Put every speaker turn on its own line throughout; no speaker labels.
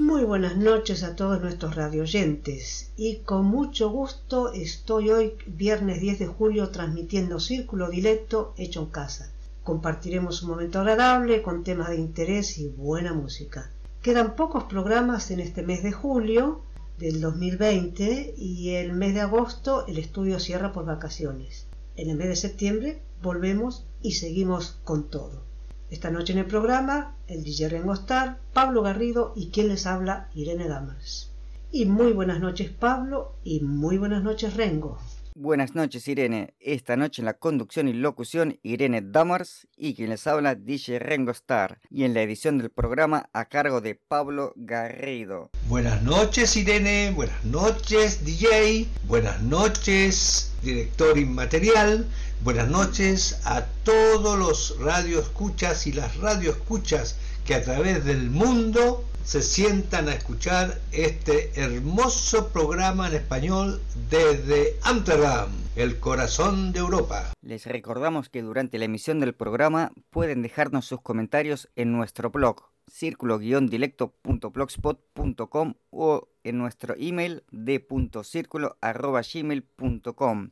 Muy buenas noches a todos nuestros radioyentes y con mucho gusto estoy hoy viernes 10 de julio transmitiendo Círculo Directo hecho en casa. Compartiremos un momento agradable con temas de interés y buena música. Quedan pocos programas en este mes de julio del 2020 y el mes de agosto el estudio cierra por vacaciones. En el mes de septiembre volvemos y seguimos con todo. Esta noche en el programa, el DJ Rengo Star, Pablo Garrido y quien les habla, Irene Damas. Y muy buenas noches Pablo y muy buenas noches Rengo.
Buenas noches Irene, esta noche en la conducción y locución Irene Damars y quien les habla DJ Rengo Star y en la edición del programa a cargo de Pablo Garrido.
Buenas noches Irene, buenas noches DJ, buenas noches director inmaterial, Buenas noches a todos los radioescuchas y las radioescuchas que a través del mundo se sientan a escuchar este hermoso programa en español desde Amsterdam, el corazón de Europa.
Les recordamos que durante la emisión del programa pueden dejarnos sus comentarios en nuestro blog círculo-dilecto.blogspot.com o en nuestro email de.círculo.gmail.com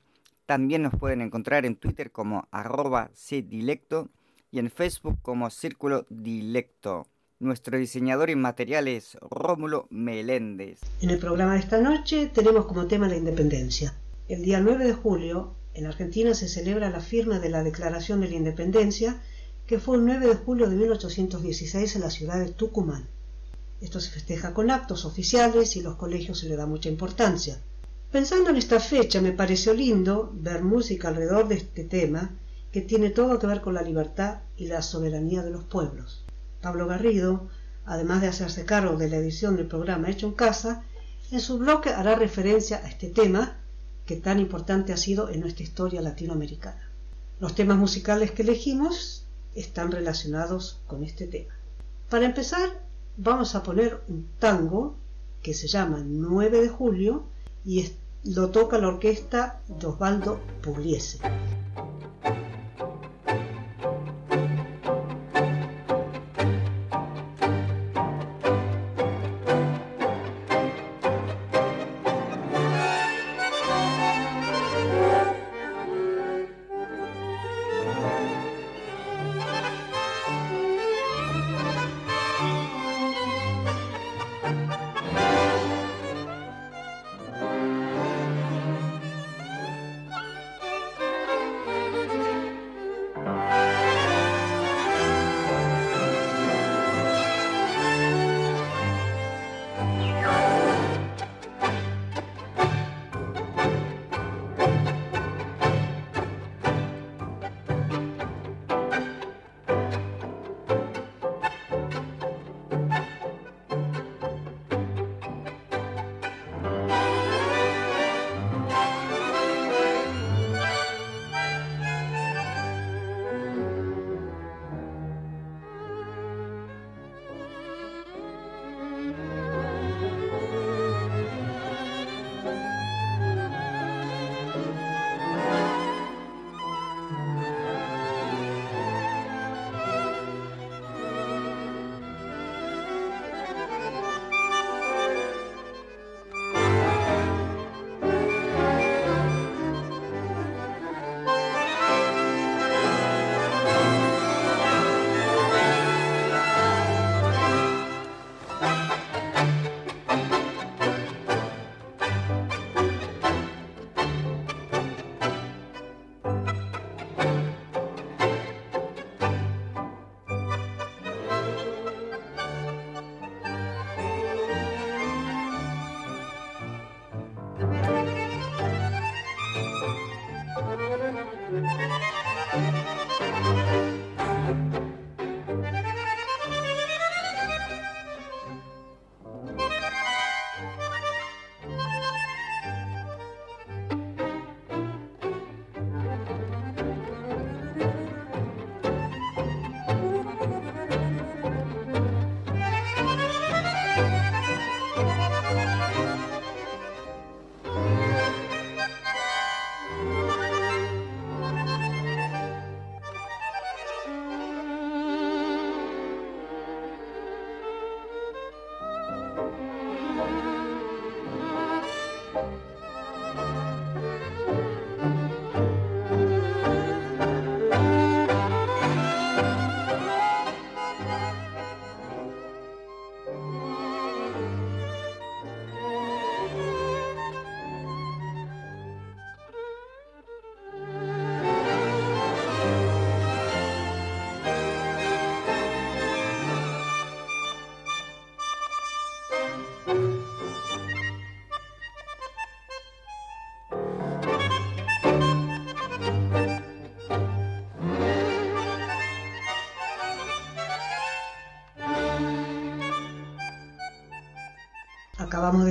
también nos pueden encontrar en Twitter como arroba y en Facebook como Círculo Dilecto. Nuestro diseñador inmaterial es Rómulo Meléndez.
En el programa de esta noche tenemos como tema la independencia. El día 9 de julio, en Argentina se celebra la firma de la Declaración de la Independencia, que fue el 9 de julio de 1816 en la ciudad de Tucumán. Esto se festeja con actos oficiales y los colegios se le da mucha importancia. Pensando en esta fecha me pareció lindo ver música alrededor de este tema que tiene todo que ver con la libertad y la soberanía de los pueblos. Pablo Garrido, además de hacerse cargo de la edición del programa Hecho en Casa, en su bloque hará referencia a este tema que tan importante ha sido en nuestra historia latinoamericana. Los temas musicales que elegimos están relacionados con este tema. Para empezar, vamos a poner un tango que se llama 9 de julio y lo toca la orquesta de Osvaldo Pugliese.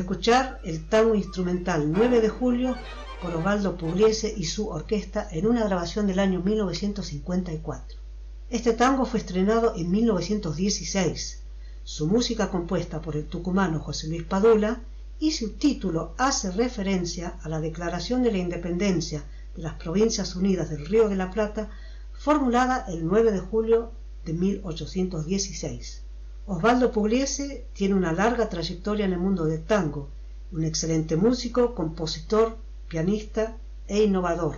Escuchar el tango instrumental 9 de julio por Osvaldo Pugliese y su orquesta en una grabación del año 1954. Este tango fue estrenado en 1916. Su música compuesta por el tucumano José Luis Padula y su título hace referencia a la Declaración de la Independencia de las Provincias Unidas del Río de la Plata, formulada el 9 de julio de 1816. Osvaldo Pugliese tiene una larga trayectoria en el mundo del tango, un excelente músico, compositor, pianista e innovador,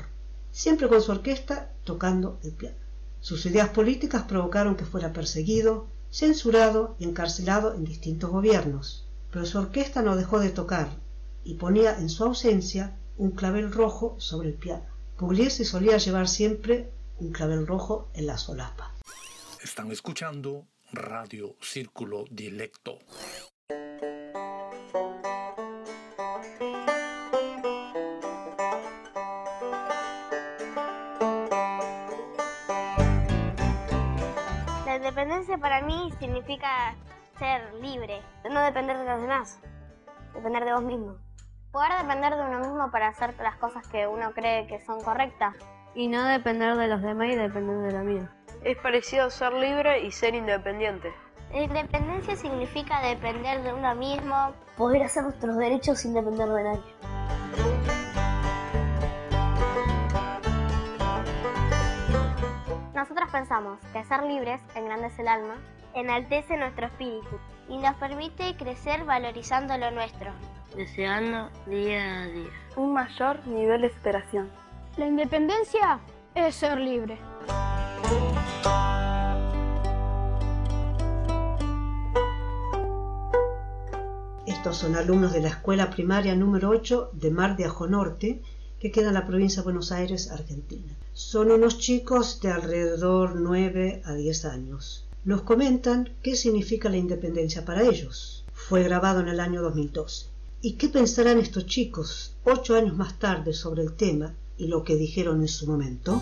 siempre con su orquesta tocando el piano. Sus ideas políticas provocaron que fuera perseguido, censurado y encarcelado en distintos gobiernos, pero su orquesta no dejó de tocar y ponía en su ausencia un clavel rojo sobre el piano. Pugliese solía llevar siempre un clavel rojo en la solapa.
Están escuchando Radio Círculo Dilecto.
La independencia para mí significa ser libre, no depender de los demás, depender de vos mismo. Poder depender de uno mismo para hacer las cosas que uno cree que son correctas.
Y no depender de los demás y depender de la mía.
Es parecido a ser libre y ser independiente.
La independencia significa depender de uno mismo, poder hacer nuestros derechos sin depender de nadie. Nosotros pensamos que ser libres engrandece el alma, enaltece nuestro espíritu y nos permite crecer valorizando lo nuestro,
deseando día a día
un mayor nivel de superación.
La independencia es ser libre.
Estos son alumnos de la escuela primaria número 8 de Mar de Ajo Norte, que queda en la provincia de Buenos Aires, Argentina. Son unos chicos de alrededor 9 a 10 años. Nos comentan qué significa la independencia para ellos. Fue grabado en el año 2012. ¿Y qué pensarán estos chicos ocho años más tarde sobre el tema y lo que dijeron en su momento?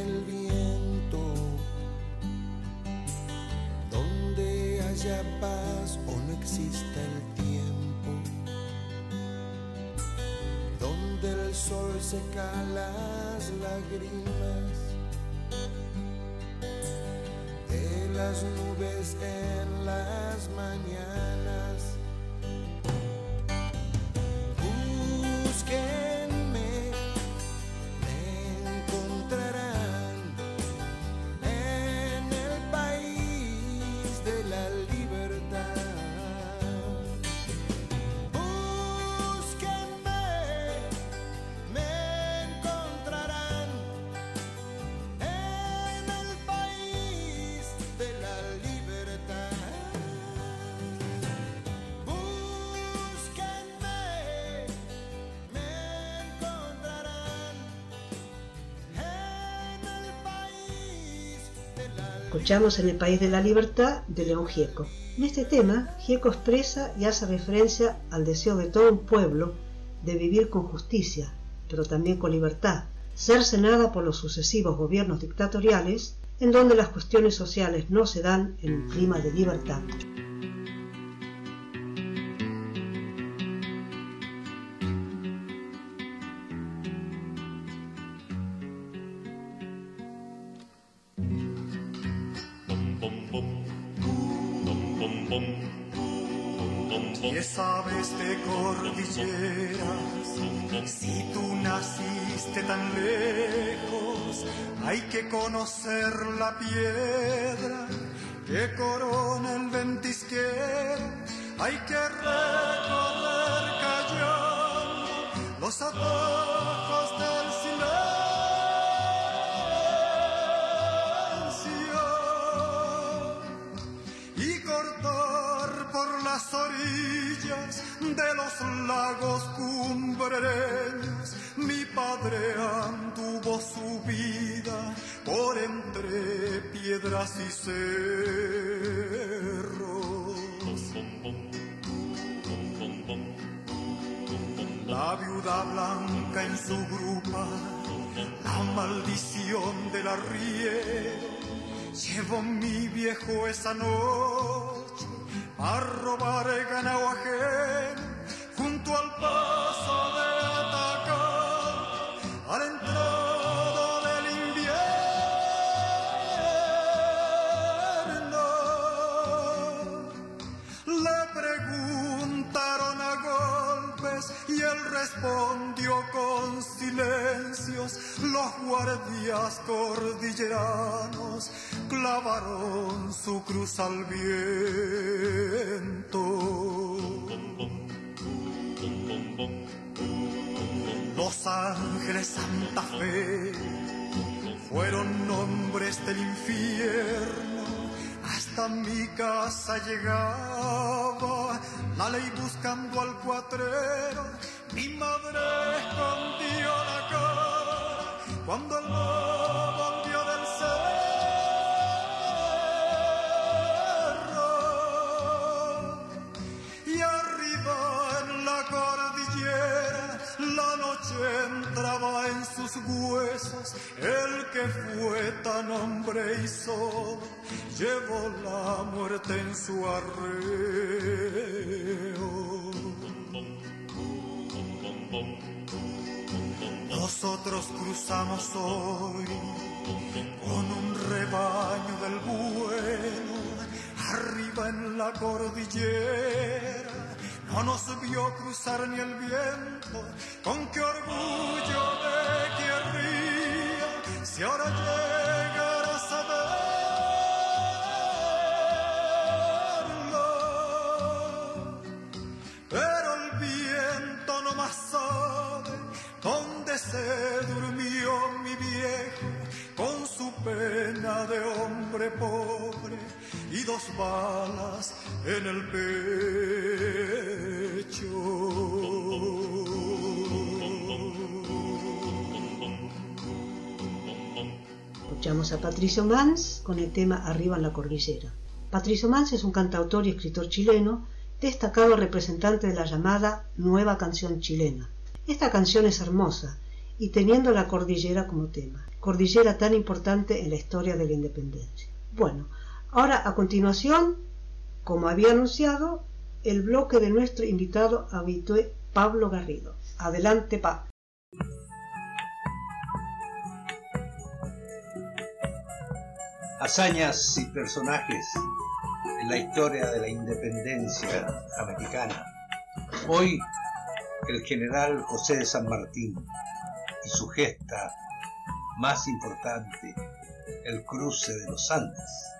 El viento, donde haya paz o no exista el tiempo, donde el sol seca las lágrimas de las nubes en las mañanas.
Escuchamos en el País de la Libertad de León Gieco. En este tema, Gieco expresa y hace referencia al deseo de todo un pueblo de vivir con justicia, pero también con libertad, cercenada por los sucesivos gobiernos dictatoriales, en donde las cuestiones sociales no se dan en un clima de libertad.
Conocer la piedra que corona el ventisquero, hay que por las orillas de los lagos cumbreños, mi padre anduvo su vida por entre piedras y cerros. La viuda blanca en su grupa, la maldición del arriero, llevó mi viejo esa noche a robar ganado ajeno junto al paso de atacar a la del invierno. Le preguntaron a golpes y él respondió con silencios los guardias cordilleranos clavaron su cruz al viento. Los ángeles Santa Fe fueron nombres del infierno. Hasta mi casa llegaba la ley buscando al cuatrero. Mi madre escondió la cara cuando el el que fue tan hombre y solo llevó la muerte en su arreo. Nosotros cruzamos hoy con un rebaño del bueno arriba en la cordillera no nos vio cruzar ni el viento, con qué orgullo me querría si ahora llegara a saberlo. Pero el viento no más sabe dónde se durmió mi viejo con su pena de hombre pobre y dos balas en el pecho.
Escuchamos a Patricio Mans con el tema Arriba en la cordillera. Patricio Mans es un cantautor y escritor chileno, destacado representante de la llamada Nueva Canción Chilena. Esta canción es hermosa y teniendo la cordillera como tema, cordillera tan importante en la historia de la independencia. Bueno, Ahora, a continuación, como había anunciado, el bloque de nuestro invitado habitué Pablo Garrido. Adelante, Pa.
Hazañas y personajes en la historia de la independencia americana. Hoy, el general José de San Martín y su gesta más importante, el cruce de los Andes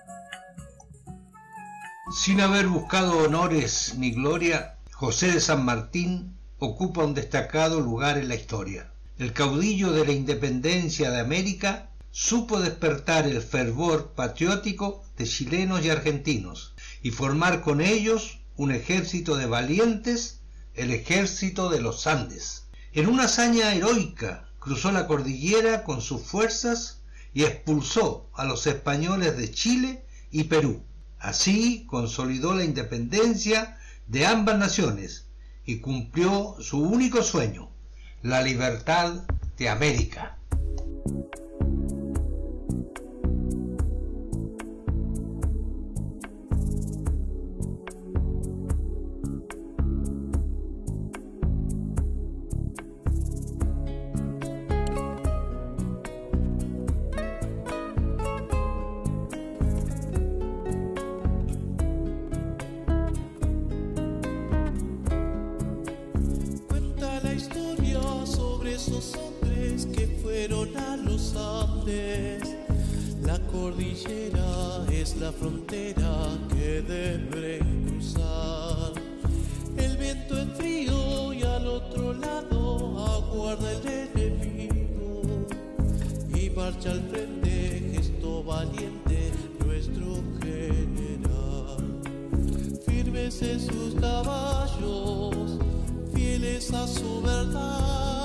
sin haber buscado honores ni gloria, José de San Martín ocupa un destacado lugar en la historia. El caudillo de la independencia de América supo despertar el fervor patriótico de chilenos y argentinos y formar con ellos un ejército de valientes, el ejército de los Andes. En una hazaña heroica cruzó la cordillera con sus fuerzas y expulsó a los españoles de Chile y Perú. Así consolidó la independencia de ambas naciones y cumplió su único sueño, la libertad de América.
La cordillera es la frontera que deberé cruzar. El viento es frío y al otro lado aguarda el enemigo. Y marcha al frente, gesto valiente, nuestro general. Firmes en sus caballos, fieles a su verdad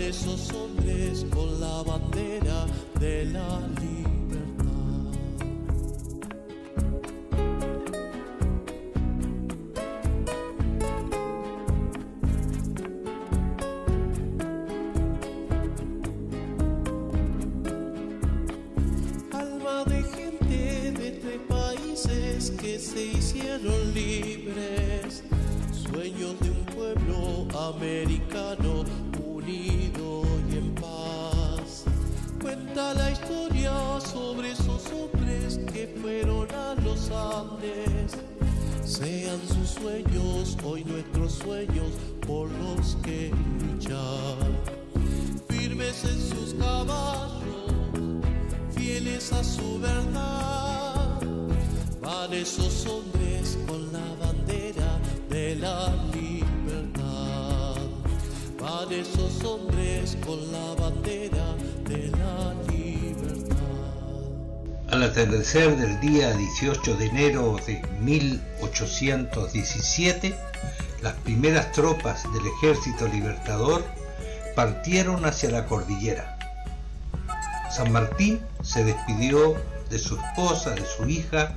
esos hombres con la bandera de la libertad, alma de gente de tres países que se hicieron libres, sueños de un pueblo americano. sean sus sueños, hoy nuestros sueños por los que luchar. Firmes en sus caballos, fieles a su verdad, van esos hombres con la bandera de la libertad. Van esos hombres con la bandera de la libertad
atardecer del día 18 de enero de 1817, las primeras tropas del ejército libertador partieron hacia la cordillera. San Martín se despidió de su esposa, de su hija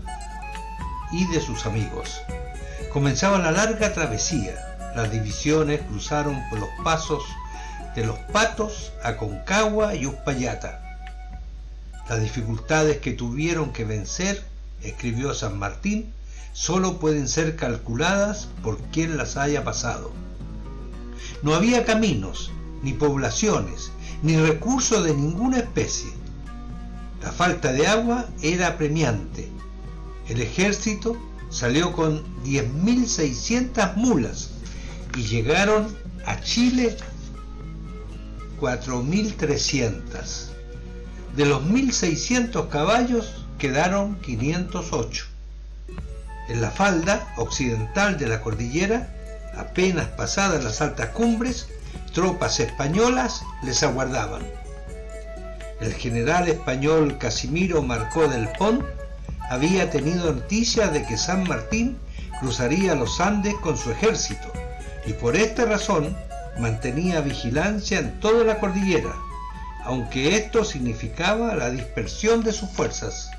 y de sus amigos. Comenzaba la larga travesía. Las divisiones cruzaron por los pasos de los Patos a Concagua y Uspallata las dificultades que tuvieron que vencer, escribió San Martín, solo pueden ser calculadas por quien las haya pasado. No había caminos, ni poblaciones, ni recursos de ninguna especie. La falta de agua era apremiante. El ejército salió con 10.600 mulas y llegaron a Chile 4.300. De los 1.600 caballos quedaron 508. En la falda occidental de la cordillera, apenas pasadas las altas cumbres, tropas españolas les aguardaban. El general español Casimiro Marcó del Pont había tenido noticia de que San Martín cruzaría los Andes con su ejército y por esta razón mantenía vigilancia en toda la cordillera aunque esto significaba la dispersión de sus fuerzas.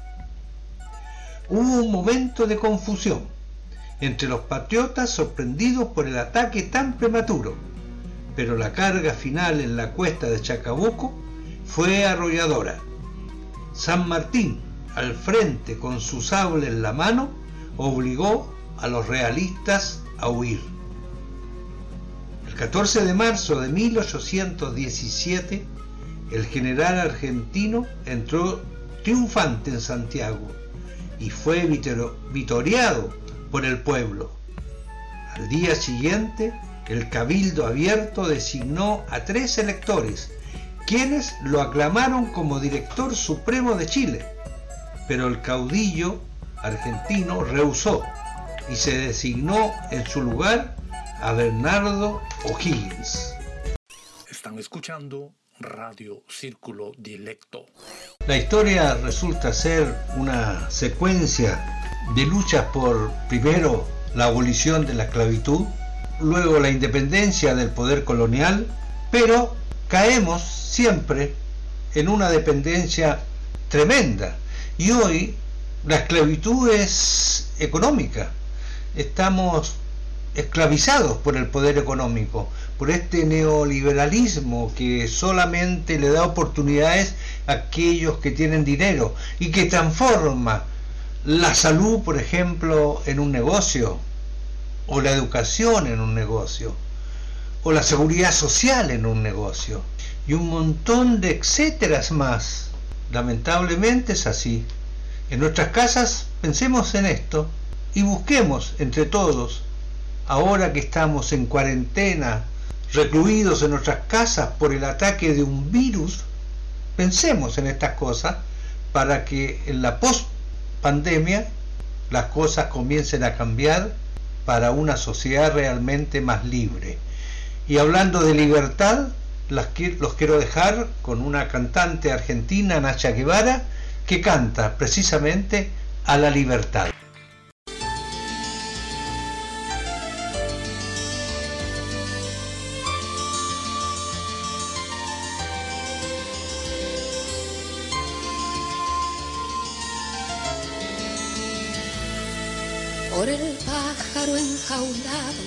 Hubo un momento de confusión entre los patriotas sorprendidos por el ataque tan prematuro, pero la carga final en la cuesta de Chacabuco fue arrolladora. San Martín, al frente con su sable en la mano, obligó a los realistas a huir. El 14 de marzo de 1817, el general argentino entró triunfante en Santiago y fue vitoriado por el pueblo. Al día siguiente, el cabildo abierto designó a tres electores, quienes lo aclamaron como director supremo de Chile, pero el caudillo argentino rehusó y se designó en su lugar a Bernardo O'Higgins.
Están escuchando Radio Círculo Dilecto.
La historia resulta ser una secuencia de luchas por, primero, la abolición de la esclavitud, luego la independencia del poder colonial, pero caemos siempre en una dependencia tremenda. Y hoy la esclavitud es económica. Estamos esclavizados por el poder económico, por este neoliberalismo que solamente le da oportunidades a aquellos que tienen dinero y que transforma la salud, por ejemplo, en un negocio, o la educación en un negocio, o la seguridad social en un negocio, y un montón de etcéteras más. Lamentablemente es así. En nuestras casas pensemos en esto y busquemos entre todos, ahora que estamos en cuarentena, recluidos en nuestras casas por el ataque de un virus, pensemos en estas cosas para que en la post pandemia las cosas comiencen a cambiar para una sociedad realmente más libre. Y hablando de libertad, los quiero dejar con una cantante argentina, Nacha Guevara, que canta precisamente a la libertad.
Pájaro enjaulado,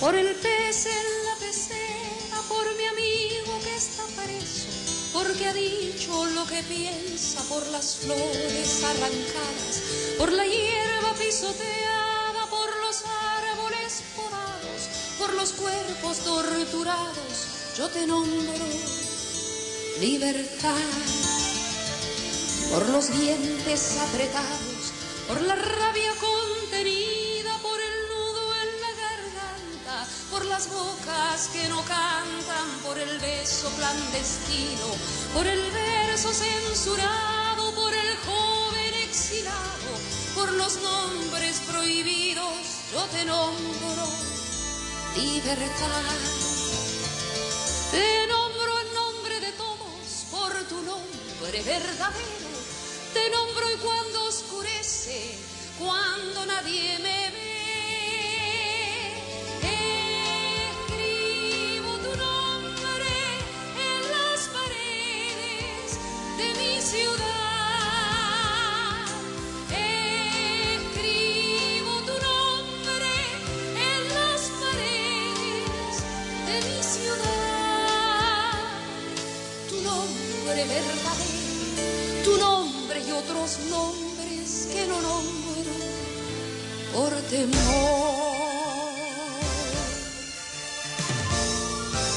por el pez en la pecera, por mi amigo que está preso, porque ha dicho lo que piensa, por las flores arrancadas, por la hierba pisoteada, por los árboles podados, por los cuerpos torturados, yo te nombro libertad, por los dientes apretados, por la rabia contenida, las bocas que no cantan, por el beso clandestino, por el verso censurado, por el joven exilado, por los nombres prohibidos, yo te nombro libertad. Te nombro en nombre de todos, por tu nombre verdadero te nombro y cuando oscurece, cuando nadie me ve, otros nombres que no nombro por temor.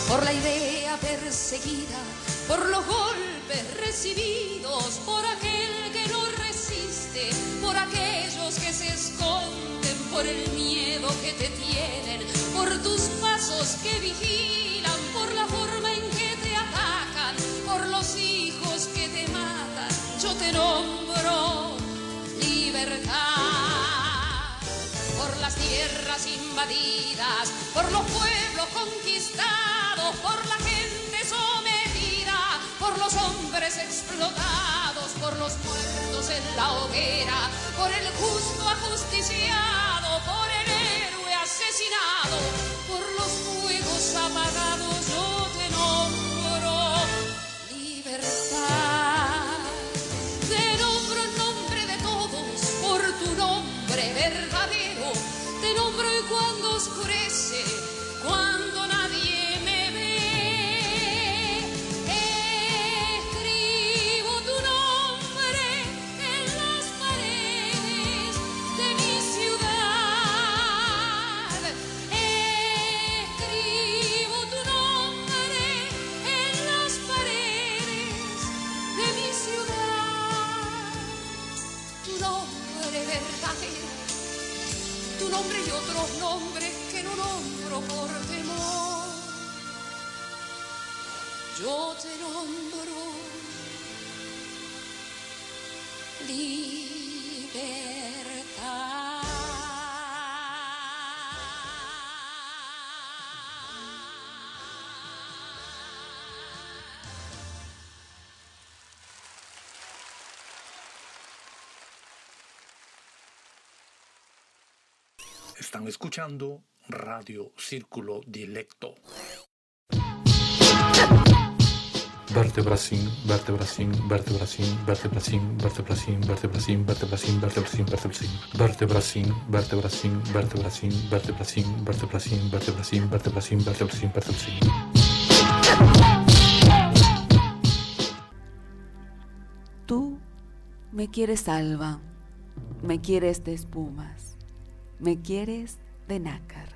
Por la idea perseguida, por los golpes recibidos, por aquel que no resiste, por aquellos que se esconden, por el miedo que te tienen, por tus pasos que vigilan, por la forma en que te atacan, por los hijos yo te nombro libertad. Por las tierras invadidas, por los pueblos conquistados, por la gente sometida, por los hombres explotados, por los muertos en la hoguera, por el justo ajusticiado, por el héroe asesinado, por los fuegos apagados,
Están escuchando Radio Círculo Dilecto. vertebracin, vertebracin, vertebracin, vertebracin, vertebracin, vertebracin, vertebracin, vertebracin, vertebracin, vertebracin, vertebracin, vertebracin, vertebracin, vertebracin, vertebracin, vertebracin, vertebracin, vertebracin.
Tú me quieres alba, me quieres de espumas, me quieres de nácar,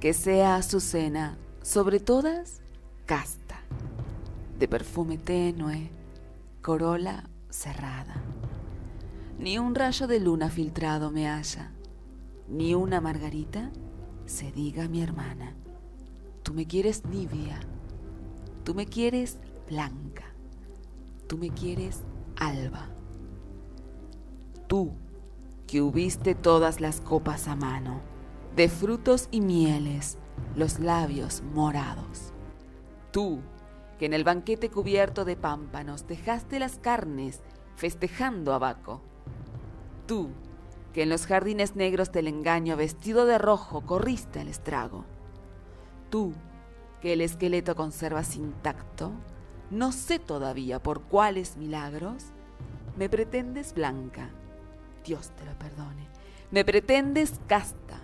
que sea azucena, sobre todas, casta, de perfume tenue, corola cerrada. Ni un rayo de luna filtrado me haya, ni una margarita se diga mi hermana. Tú me quieres nibia, tú me quieres blanca, tú me quieres alba. Tú, que hubiste todas las copas a mano, de frutos y mieles, los labios morados. Tú, que en el banquete cubierto de pámpanos dejaste las carnes festejando a Baco. Tú, que en los jardines negros del engaño vestido de rojo corriste al estrago. Tú, que el esqueleto conservas intacto, no sé todavía por cuáles milagros, me pretendes blanca, Dios te lo perdone. Me pretendes casta,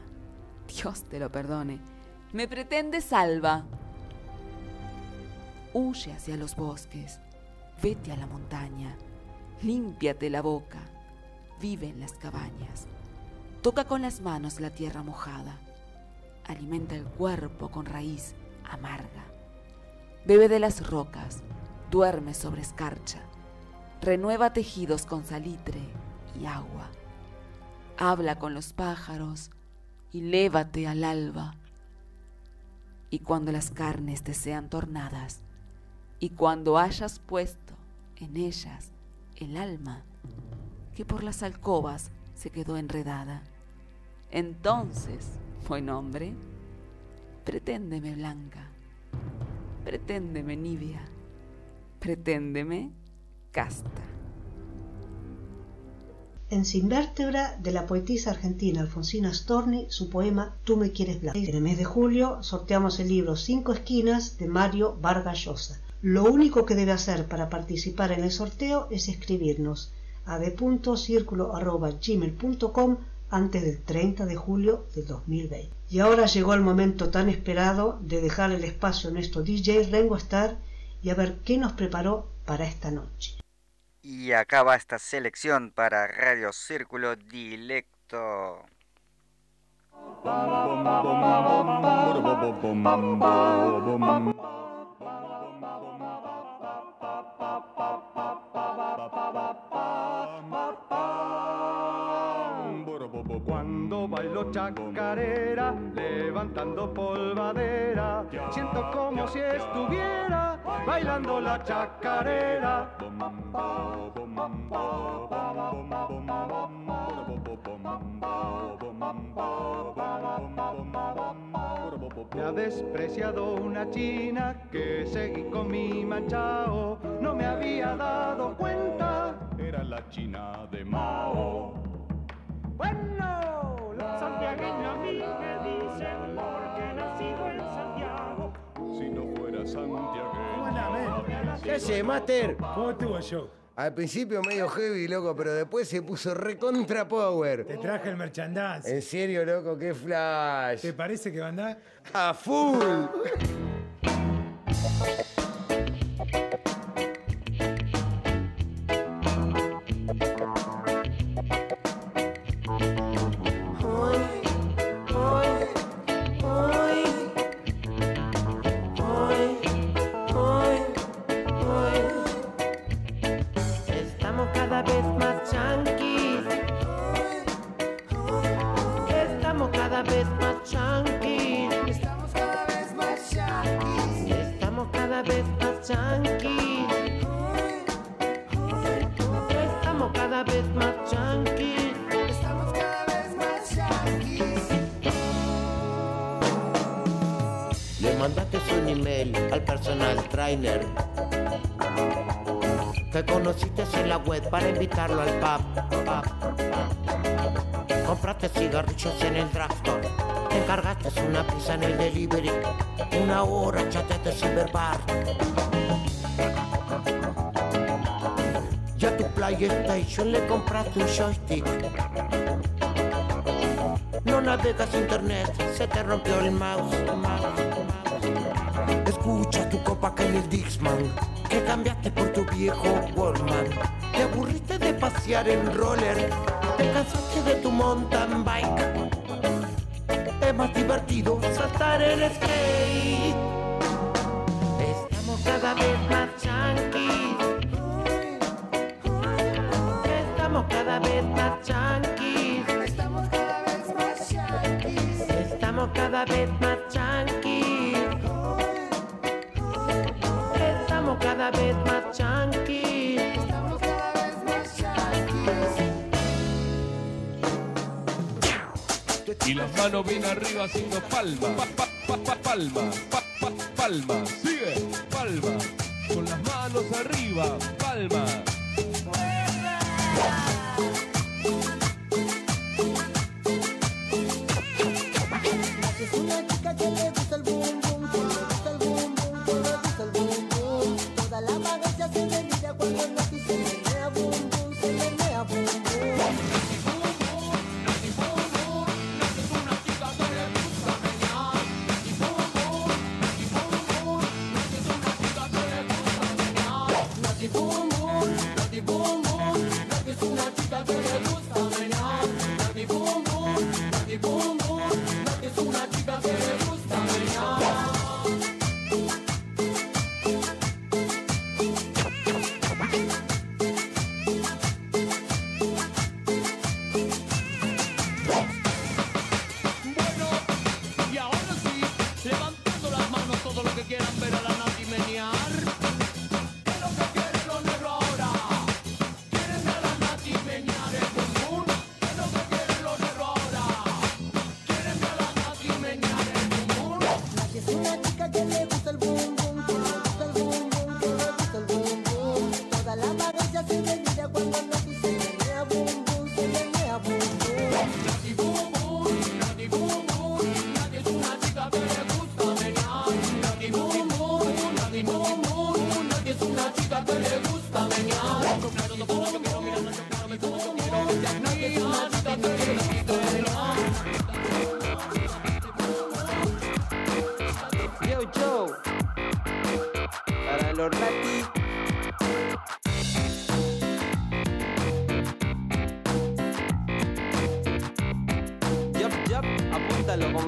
Dios te lo perdone. Me pretendes salva. Huye hacia los bosques, vete a la montaña, límpiate la boca, vive en las cabañas, toca con las manos la tierra mojada, alimenta el cuerpo con raíz amarga, bebe de las rocas, duerme sobre escarcha, renueva tejidos con salitre agua, habla con los pájaros y lévate al alba. Y cuando las carnes te sean tornadas, y cuando hayas puesto en ellas el alma que por las alcobas se quedó enredada, entonces, buen hombre, preténdeme blanca, preténdeme nibia, preténdeme casta.
En Sin Vértebra, de la poetisa argentina Alfonsina Storni, su poema Tú me quieres blanca. En el mes de julio sorteamos el libro Cinco Esquinas de Mario Vargas Llosa. Lo único que debe hacer para participar en el sorteo es escribirnos a de.circulo.gmail.com antes del 30 de julio de 2020. Y ahora llegó el momento tan esperado de dejar el espacio a nuestro DJ Rengo Star y a ver qué nos preparó para esta noche.
Y acaba esta selección para Radio Círculo Dilecto.
Bailo chacarera, levantando polvadera, siento como si estuviera bailando la chacarera. Me ha despreciado una china que seguí con mi manchao, no me había dado cuenta, era la china de Mao.
Bueno, los santiagueños a mí me dicen porque nacido en Santiago.
Si no fuera santiagueño.
¿Qué hace, Master?
¿Cómo estuvo show?
Al principio medio heavy, loco, pero después se puso recontra power.
Te traje el merchandise.
En serio, loco, qué flash.
¿Te parece que va a andar?
A full.
Tyler. Que conociste en la web para invitarlo al pub. Compraste cigarrillos en el drafton. Te encargaste una pizza en el delivery. Una hora chateaste ciberbar. Ya tu PlayStation le compraste un joystick. No navegas internet, se te rompió. El mouse. Escucha tu copa Kenny Dixman, que cambiaste por tu viejo Wallman. Te aburriste de pasear en roller, te cansaste de tu mountain bike. Es más divertido saltar en skate.
Haciendo palma, pa, pa, pa, pa, palma, pa, pa, palma, sigue, palma, con las manos arriba, palma.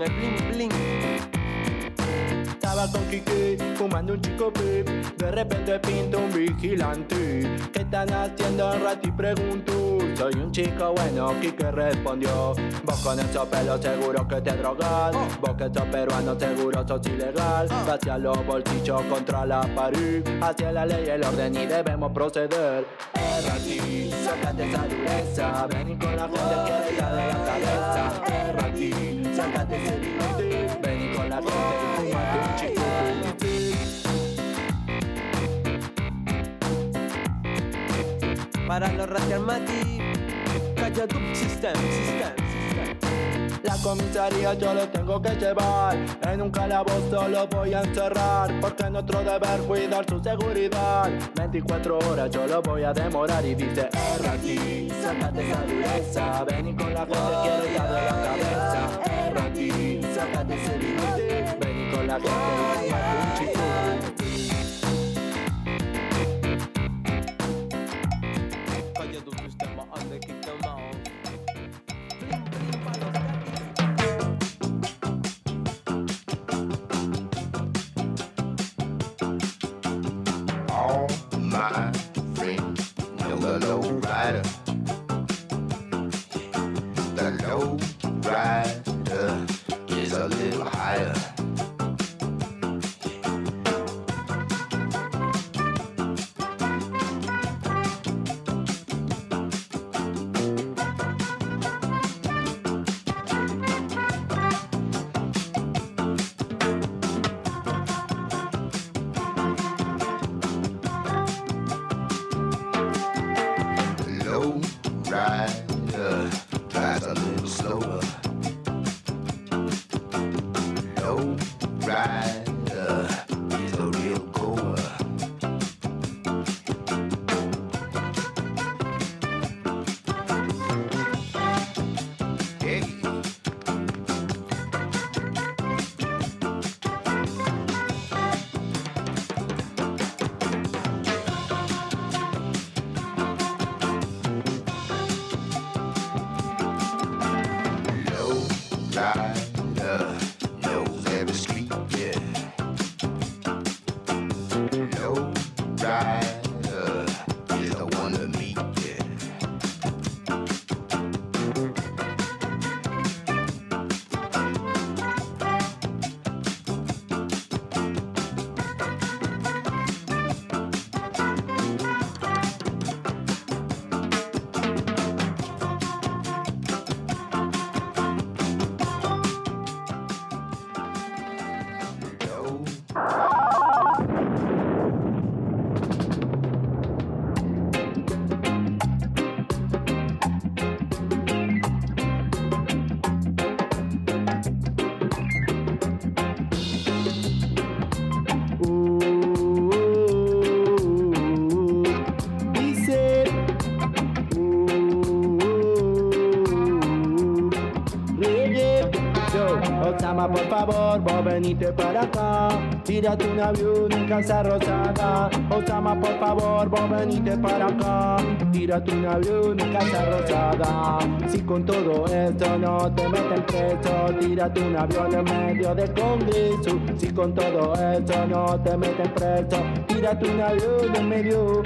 El
bling bling.
Estaba con Kike fumando un chico pip. De repente pinta un vigilante. ¿Qué están haciendo Rati? Preguntó Soy un chico bueno, Kike respondió. Vos con esos pelos seguro que te drogas Vos que sos peruano seguro sos ilegal. Hacia los bolsillos contra la pared. Hacia la ley el orden y debemos proceder. Eh, Rati, sácate esa dureza. Vení con la gente que de la cabeza. Rati, Vení con la gente y fumate un chico
Para los Ratiarmati. Calla tu system, system.
La comisaría yo lo tengo que llevar En un calabozo lo voy a encerrar Porque es nuestro deber cuidar su seguridad 24 horas yo lo voy a demorar Y dice, eh, Rati, sácate esa dureza Vení con la gente quiero ya de la cabeza Rati, sácate ese bigote Vení con la gente favor, vos venite para acá. Tírate un avión en casa rosada. Osama, por favor, vos venite para acá. Tírate un avión en casa rosada. Si con todo esto no te meten preso, tírate un avión en medio del congreso. Si con todo esto no te meten preso, tírate un avión en medio.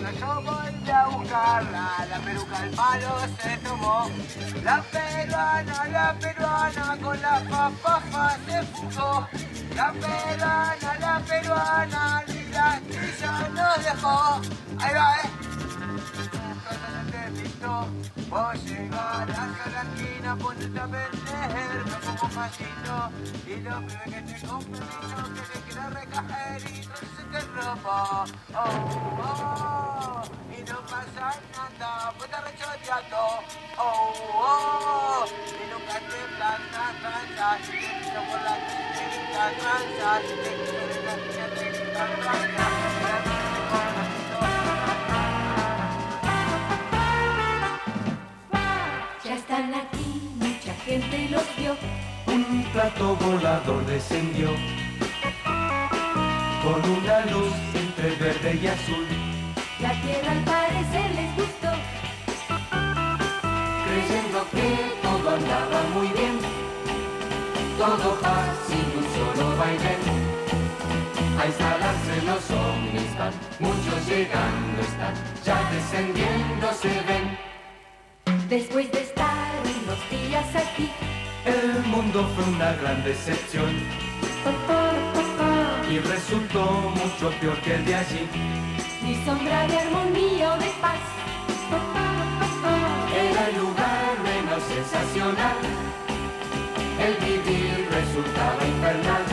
Cuando yo volví a buscarla, la peruca al palo se tomó. La peruana, la peruana, con la papafa se fugó. La peruana, la peruana, y la astilla nos dejó. Ahí va, eh. La esquina, a Y lo primero que te compromiso, que le quiero recajer y no se te robo. Oh, oh, y no pasa nada, pues está rechoteando. Oh, oh, y nunca te plantas, tranzas, y te piso por la chiquita, tranzas, y te quiero de la niña, te quitan tranzas.
Ya están aquí, mucha gente los vio.
Plato volador descendió con una luz entre verde y azul,
La tierra al parecer les gustó.
creyendo que todo andaba muy bien. Todo paz sin un solo vaivén. A instalarse los ovnis van, muchos llegando están, ya descendiendo se ven.
Después de estar unos días aquí,
El mundo fue una gran decepción y resultó mucho peor que el de allí.
ni sombra de armonía o de paz.
Era el lugar menos sensacional. El vivir resultaba infernal.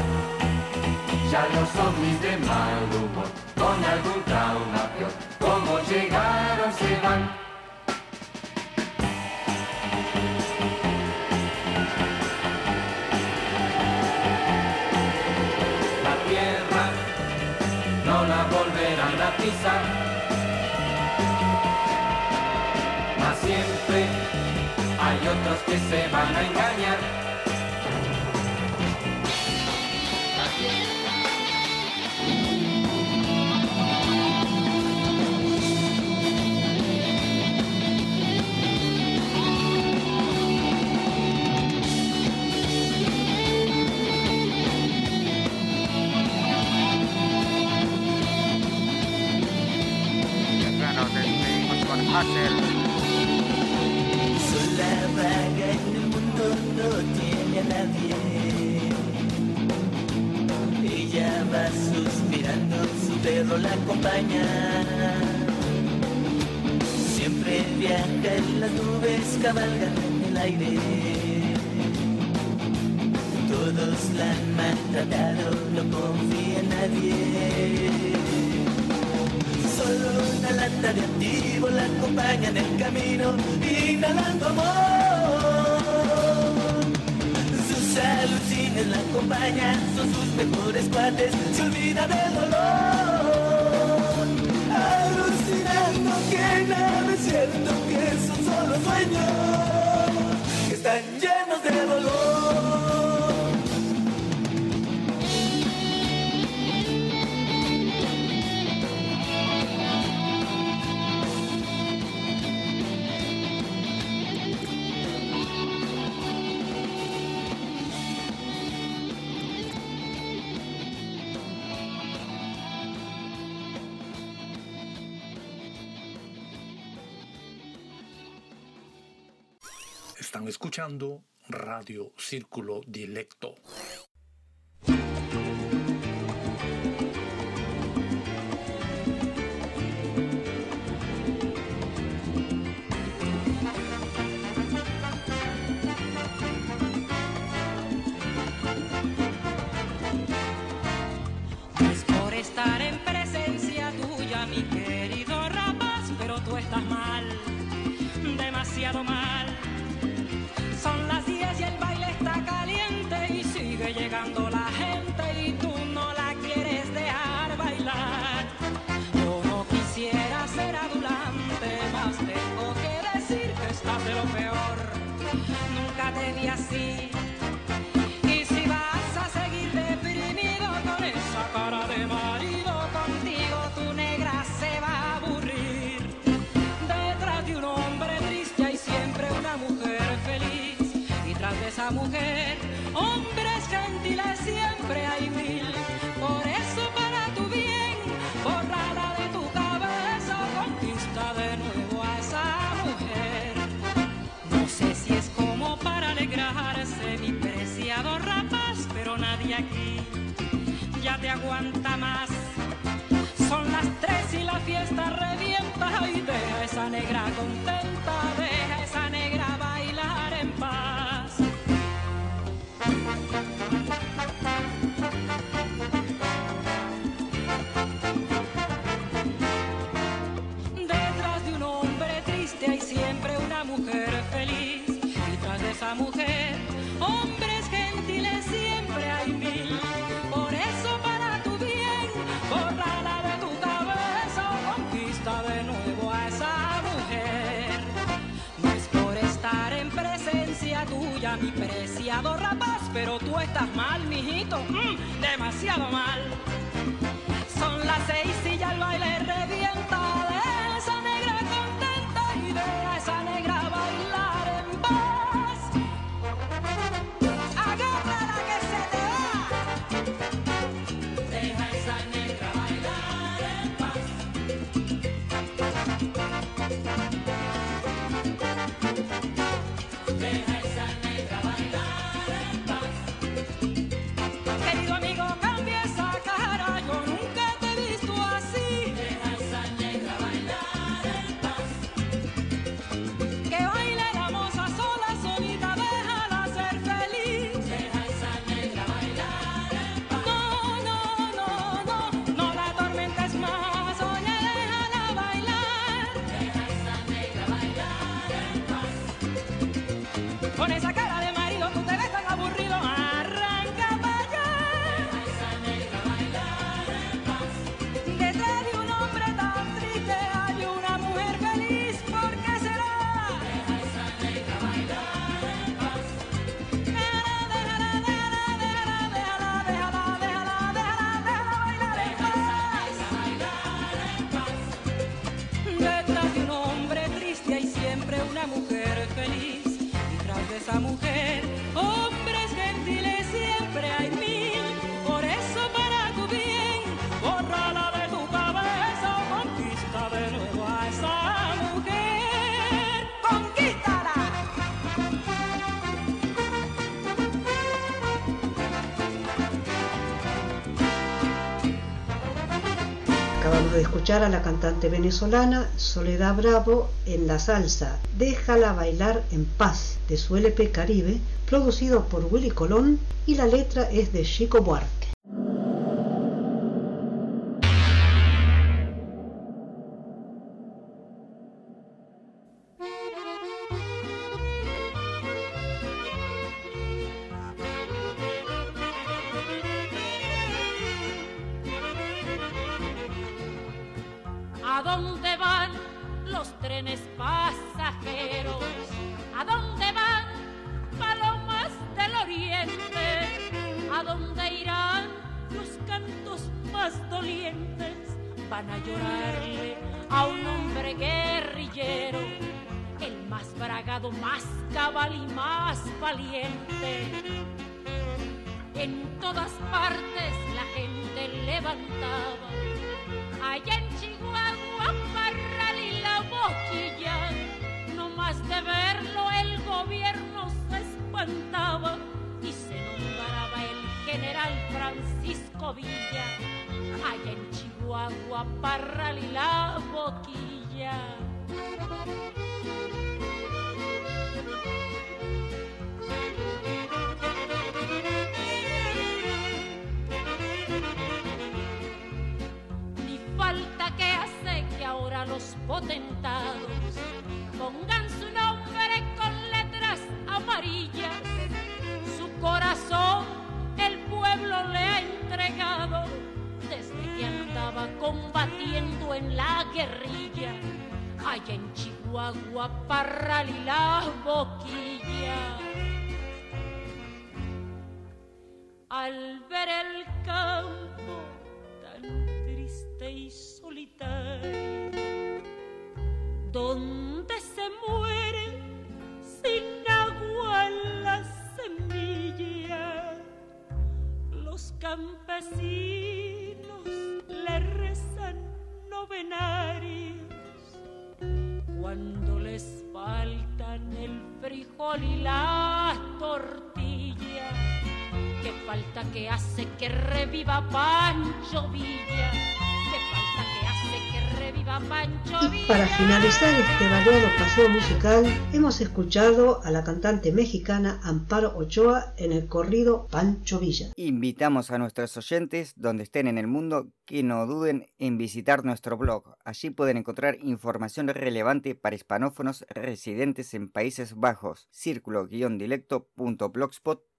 Ya los ovnis de mal humor, con algún trauma peor, como llegaron se van. prisa, mas siempre hay otros que se van a engañar.
amor. Sus alucines la acompañan, son sus mejores cuates, se olvida del dolor.
Radio Círculo
Directo. Mira mi preciado rapaz, pero tú estás mal, mijito, mm, demasiado mal. Son las seis y ya el baile
Acabamos de escuchar a la cantante venezolana Soledad Bravo en la salsa Déjala bailar en paz de su LP Caribe, producido por Willy Colón y la letra es de Chico Buarque.
Corazón el pueblo le ha entregado desde que andaba combatiendo en la guerrilla. Allá en Chihuahua, Parral y la boquilla. Al ver el campo tan triste y solitario, donde se muere campesinos le rezan novenarios cuando les faltan el frijol y la tortilla. Que falta que hace que reviva Pancho Villa. Villa.
Para finalizar este variado paseo musical, hemos escuchado a la cantante mexicana Amparo Ochoa en el corrido Pancho Villa.
Invitamos a nuestros oyentes, donde estén en el mundo, que no duden en visitar nuestro blog. Allí pueden encontrar información relevante para hispanófonos residentes en Países Bajos. círculo-dilecto.blogspot.com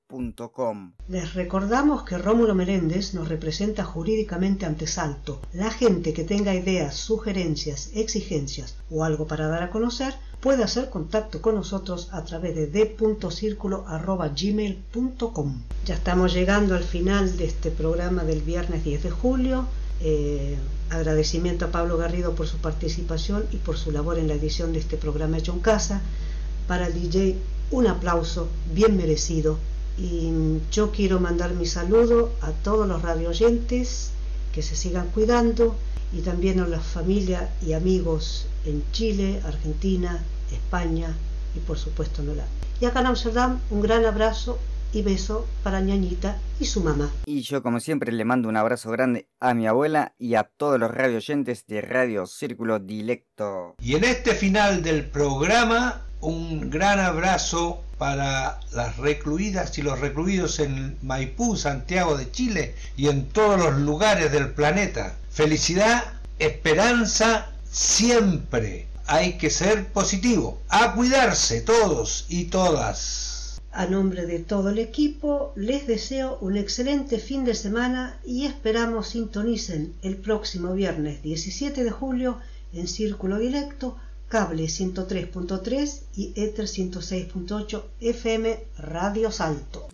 Les recordamos que Rómulo Meléndez nos representa jurídicamente ante Salto. La gente que tenga ideas, sugerencias, exigencias o algo para dar a conocer puede hacer contacto con nosotros a través de d.circulo.gmail.com. Ya estamos llegando al final de este programa del viernes 10 de julio. Eh, agradecimiento a Pablo Garrido por su participación y por su labor en la edición de este programa hecho en casa. Para el DJ, un aplauso bien merecido. Y yo quiero mandar mi saludo a todos los radio oyentes que se sigan cuidando y también a las familias y amigos en Chile, Argentina, España y por supuesto en Holanda. Y acá en Amsterdam un gran abrazo y beso para ñañita y su mamá.
Y yo como siempre le mando un abrazo grande a mi abuela y a todos los radio oyentes de Radio Círculo Dilecto.
Y en este final del programa, un gran abrazo para las recluidas y los recluidos en Maipú, Santiago de Chile y en todos los lugares del planeta. Felicidad, esperanza, siempre. Hay que ser positivo. A cuidarse todos y todas.
A nombre de todo el equipo, les deseo un excelente fin de semana y esperamos sintonicen el próximo viernes 17 de julio en Círculo Directo, Cable 103.3 y Ether 106.8 FM Radio Salto.